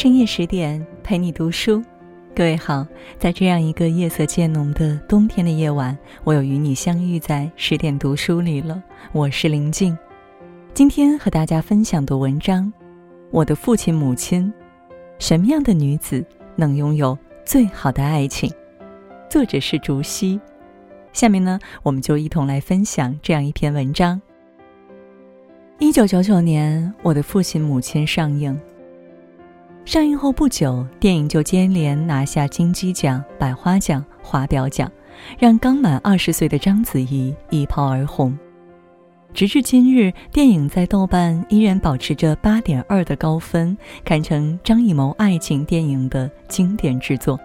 深夜十点陪你读书，各位好，在这样一个夜色渐浓的冬天的夜晚，我又与你相遇在十点读书里了。我是林静，今天和大家分享的文章《我的父亲母亲》，什么样的女子能拥有最好的爱情？作者是竹溪。下面呢，我们就一同来分享这样一篇文章。一九九九年，我的父亲母亲上映。上映后不久，电影就接连拿下金鸡奖、百花奖、华表奖，让刚满二十岁的章子怡一炮而红。直至今日，电影在豆瓣依然保持着八点二的高分，堪称张艺谋爱情电影的经典之作。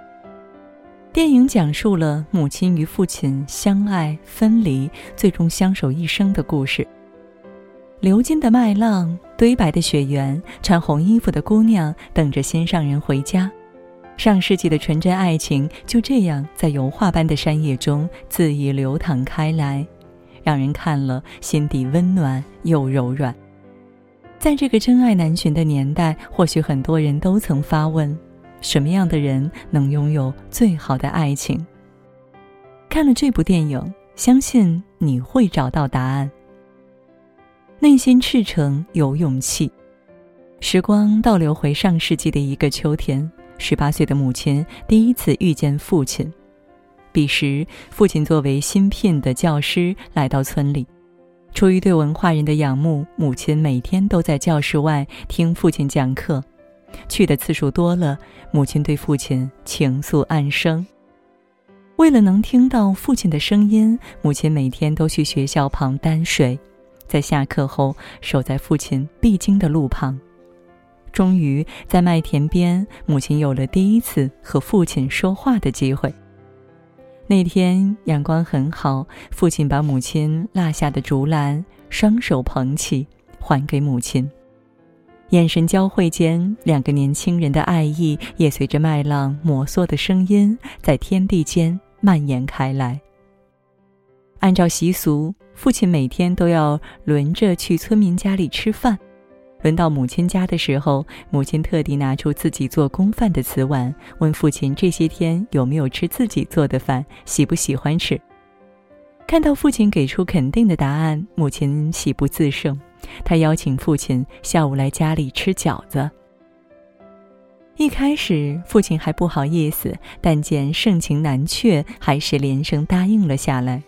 电影讲述了母亲与父亲相爱、分离，最终相守一生的故事。流金的麦浪，堆白的雪原，穿红衣服的姑娘等着心上人回家。上世纪的纯真爱情就这样在油画般的山野中恣意流淌开来，让人看了心底温暖又柔软。在这个真爱难寻的年代，或许很多人都曾发问：什么样的人能拥有最好的爱情？看了这部电影，相信你会找到答案。内心赤诚，有勇气。时光倒流回上世纪的一个秋天，十八岁的母亲第一次遇见父亲。彼时，父亲作为新聘的教师来到村里，出于对文化人的仰慕，母亲每天都在教室外听父亲讲课。去的次数多了，母亲对父亲情愫暗生。为了能听到父亲的声音，母亲每天都去学校旁担水。在下课后，守在父亲必经的路旁。终于在麦田边，母亲有了第一次和父亲说话的机会。那天阳光很好，父亲把母亲落下的竹篮双手捧起，还给母亲。眼神交汇间，两个年轻人的爱意也随着麦浪摩挲的声音，在天地间蔓延开来。按照习俗。父亲每天都要轮着去村民家里吃饭，轮到母亲家的时候，母亲特地拿出自己做公饭的瓷碗，问父亲这些天有没有吃自己做的饭，喜不喜欢吃。看到父亲给出肯定的答案，母亲喜不自胜，她邀请父亲下午来家里吃饺子。一开始，父亲还不好意思，但见盛情难却，还是连声答应了下来。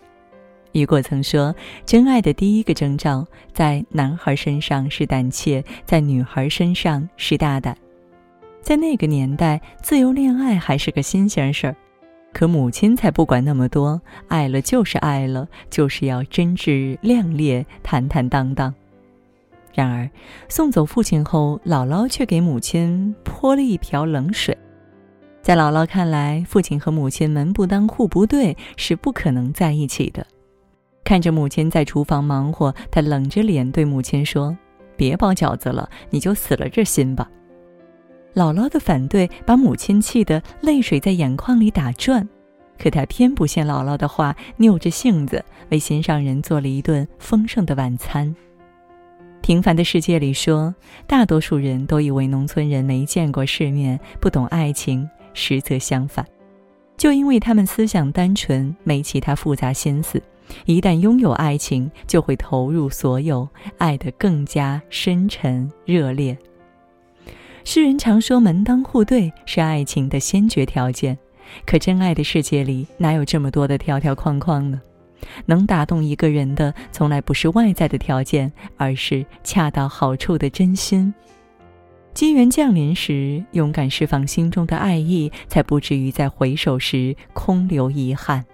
雨果曾说：“真爱的第一个征兆，在男孩身上是胆怯，在女孩身上是大胆。在那个年代，自由恋爱还是个新鲜事儿，可母亲才不管那么多，爱了就是爱了，就是要真挚亮烈、坦坦荡荡。然而，送走父亲后，姥姥却给母亲泼了一瓢冷水。在姥姥看来，父亲和母亲门不当户不对，是不可能在一起的。”看着母亲在厨房忙活，他冷着脸对母亲说：“别包饺子了，你就死了这心吧。”姥姥的反对把母亲气得泪水在眼眶里打转，可她偏不信姥姥的话，拗着性子为心上人做了一顿丰盛的晚餐。平凡的世界里说，大多数人都以为农村人没见过世面，不懂爱情，实则相反，就因为他们思想单纯，没其他复杂心思。一旦拥有爱情，就会投入所有，爱得更加深沉热烈。世人常说门当户对是爱情的先决条件，可真爱的世界里哪有这么多的条条框框呢？能打动一个人的，从来不是外在的条件，而是恰到好处的真心。机缘降临时，勇敢释放心中的爱意，才不至于在回首时空留遗憾。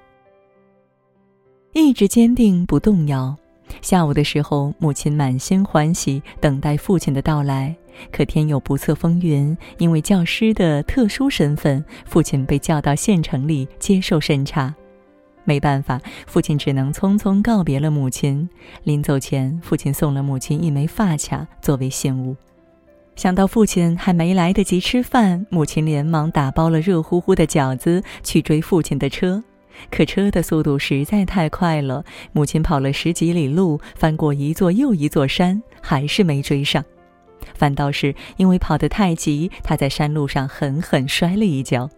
意志坚定不动摇。下午的时候，母亲满心欢喜等待父亲的到来。可天有不测风云，因为教师的特殊身份，父亲被叫到县城里接受审查。没办法，父亲只能匆匆告别了母亲。临走前，父亲送了母亲一枚发卡作为信物。想到父亲还没来得及吃饭，母亲连忙打包了热乎乎的饺子去追父亲的车。可车的速度实在太快了，母亲跑了十几里路，翻过一座又一座山，还是没追上。反倒是因为跑得太急，他在山路上狠狠摔了一跤。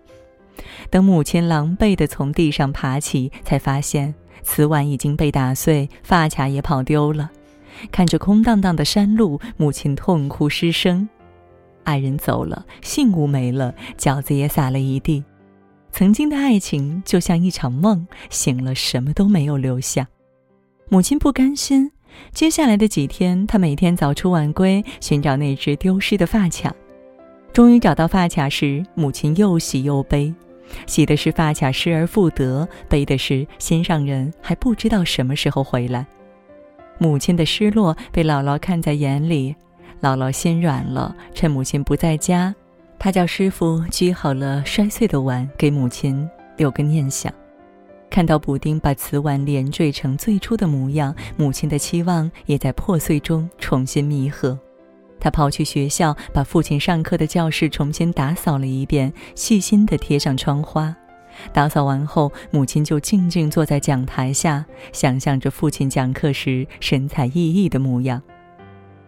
等母亲狼狈地从地上爬起，才发现瓷碗已经被打碎，发卡也跑丢了。看着空荡荡的山路，母亲痛哭失声。爱人走了，信物没了，饺子也撒了一地。曾经的爱情就像一场梦，醒了什么都没有留下。母亲不甘心，接下来的几天，她每天早出晚归，寻找那只丢失的发卡。终于找到发卡时，母亲又喜又悲。喜的是发卡失而复得，悲的是心上人还不知道什么时候回来。母亲的失落被姥姥看在眼里，姥姥心软了，趁母亲不在家，他叫师傅掬好了摔碎的碗，给母亲留个念想。看到补丁把瓷碗连缀成最初的模样，母亲的期望也在破碎中重新弥合。他跑去学校，把父亲上课的教室重新打扫了一遍，细心地贴上窗花。打扫完后，母亲就静静坐在讲台下，想象着父亲讲课时神采奕奕的模样。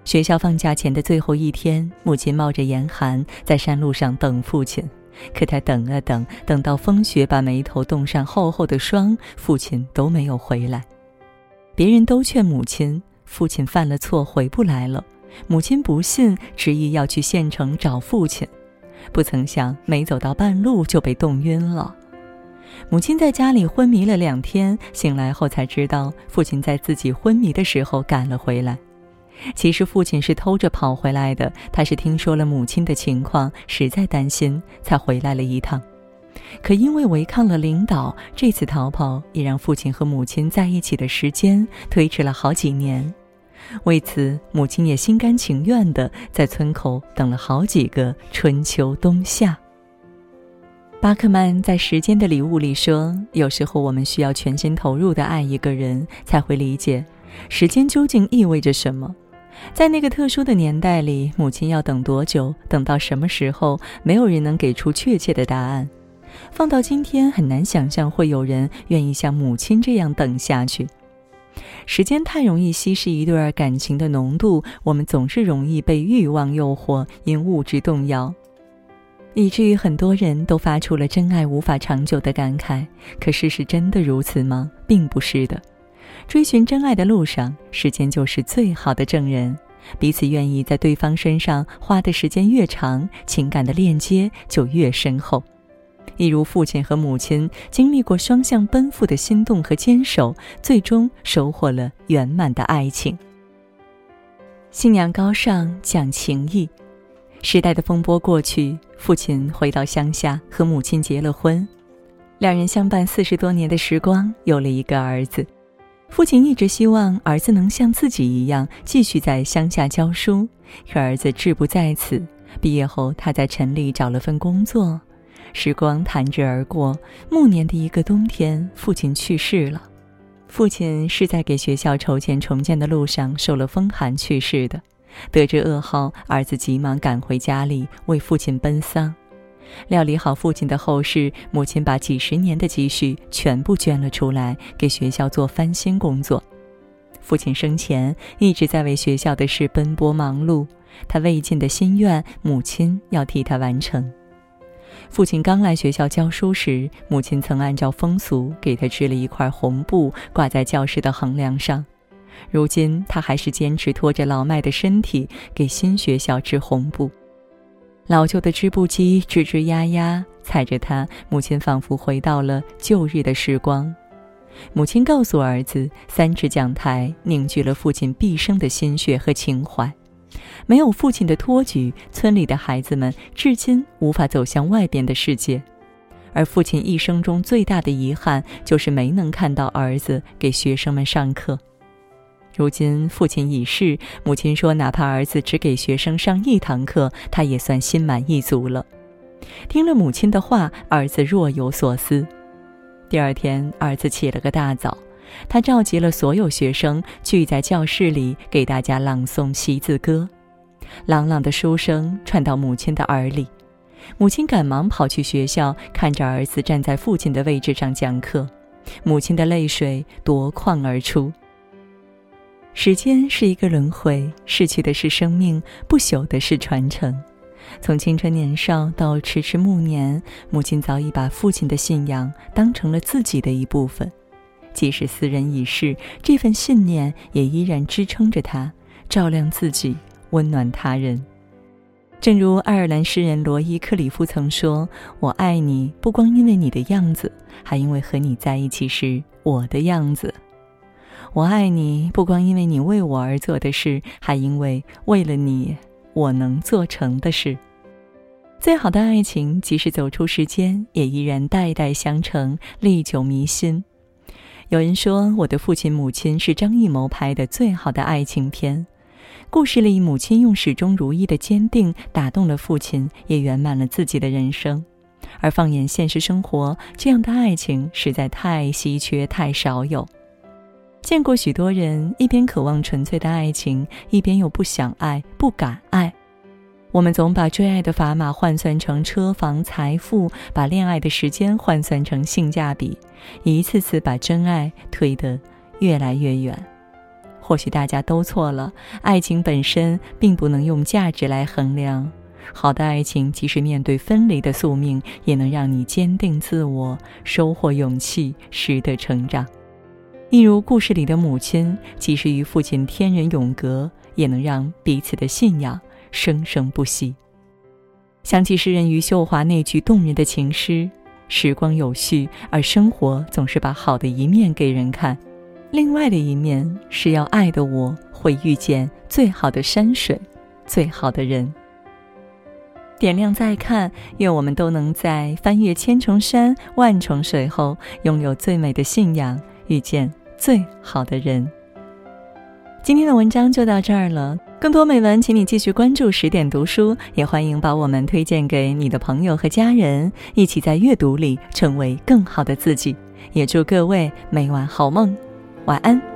学校放假前的最后一天，母亲冒着严寒在山路上等父亲。可她等啊等，等到风雪把眉头冻上厚厚的霜，父亲都没有回来。别人都劝母亲，父亲犯了错回不来了。母亲不信，执意要去县城找父亲。不曾想，没走到半路就被冻晕了。母亲在家里昏迷了两天，醒来后才知道，父亲在自己昏迷的时候赶了回来。其实父亲是偷着跑回来的，他是听说了母亲的情况，实在担心，才回来了一趟。可因为违抗了领导，这次逃跑也让父亲和母亲在一起的时间推迟了好几年。为此，母亲也心甘情愿地在村口等了好几个春秋冬夏。巴克曼在《时间的礼物》里说：“有时候我们需要全心投入地爱一个人，才会理解时间究竟意味着什么。”在那个特殊的年代里，母亲要等多久，等到什么时候，没有人能给出确切的答案。放到今天，很难想象会有人愿意像母亲这样等下去。时间太容易稀释一段感情的浓度，我们总是容易被欲望诱惑，因物质动摇，以至于很多人都发出了真爱无法长久的感慨。可事实真的如此吗？并不是的。追寻真爱的路上，时间就是最好的证人。彼此愿意在对方身上花的时间越长，情感的链接就越深厚。一如父亲和母亲经历过双向奔赴的心动和坚守，最终收获了圆满的爱情。信仰高尚，讲情义。时代的风波过去，父亲回到乡下和母亲结了婚，两人相伴四十多年的时光，有了一个儿子。父亲一直希望儿子能像自己一样继续在乡下教书，可儿子志不在此。毕业后，他在城里找了份工作。时光弹指而过，暮年的一个冬天，父亲去世了。父亲是在给学校筹钱重建的路上受了风寒去世的。得知噩耗，儿子急忙赶回家里为父亲奔丧。料理好父亲的后事，母亲把几十年的积蓄全部捐了出来，给学校做翻新工作。父亲生前一直在为学校的事奔波忙碌，他未尽的心愿，母亲要替他完成。父亲刚来学校教书时，母亲曾按照风俗给他织了一块红布，挂在教室的横梁上。如今，他还是坚持拖着老迈的身体给新学校织红布。老旧的织布机吱吱呀呀，踩着它，母亲仿佛回到了旧日的时光。母亲告诉儿子：“三尺讲台凝聚了父亲毕生的心血和情怀。”没有父亲的托举，村里的孩子们至今无法走向外边的世界，而父亲一生中最大的遗憾就是没能看到儿子给学生们上课。如今父亲已逝，母亲说，哪怕儿子只给学生上一堂课，他也算心满意足了。听了母亲的话，儿子若有所思。第二天，儿子起了个大早，他召集了所有学生，聚在教室里给大家朗诵习字歌。朗朗的书声传到母亲的耳里，母亲赶忙跑去学校，看着儿子站在父亲的位置上讲课，母亲的泪水夺眶而出。时间是一个轮回，逝去的是生命，不朽的是传承。从青春年少到迟迟暮年，母亲早已把父亲的信仰当成了自己的一部分。即使斯人已逝，这份信念也依然支撑着他，照亮自己，温暖他人。正如爱尔兰诗人罗伊·克里夫曾说：“我爱你，不光因为你的样子，还因为和你在一起时我的样子。”我爱你，不光因为你为我而做的事，还因为为了你，我能做成的事。最好的爱情，即使走出时间，也依然代代相承，历久弥新。有人说，我的父亲母亲是张艺谋拍的最好的爱情片。故事里，母亲用始终如一的坚定打动了父亲，也圆满了自己的人生。而放眼现实生活，这样的爱情实在太稀缺，太少有。见过许多人一边渴望纯粹的爱情，一边又不想爱、不敢爱。我们总把追爱的砝码换算成车房、财富，把恋爱的时间换算成性价比，一次次把真爱推得越来越远。或许大家都错了，爱情本身并不能用价值来衡量。好的爱情，即使面对分离的宿命，也能让你坚定自我，收获勇气，识得成长。一如故事里的母亲，即使与父亲天人永隔，也能让彼此的信仰生生不息。想起诗人余秀华那句动人的情诗：“时光有序，而生活总是把好的一面给人看，另外的一面是要爱的我会遇见最好的山水，最好的人。”点亮再看，愿我们都能在翻越千重山、万重水后，拥有最美的信仰。遇见最好的人。今天的文章就到这儿了，更多美文，请你继续关注十点读书，也欢迎把我们推荐给你的朋友和家人，一起在阅读里成为更好的自己。也祝各位每晚好梦，晚安。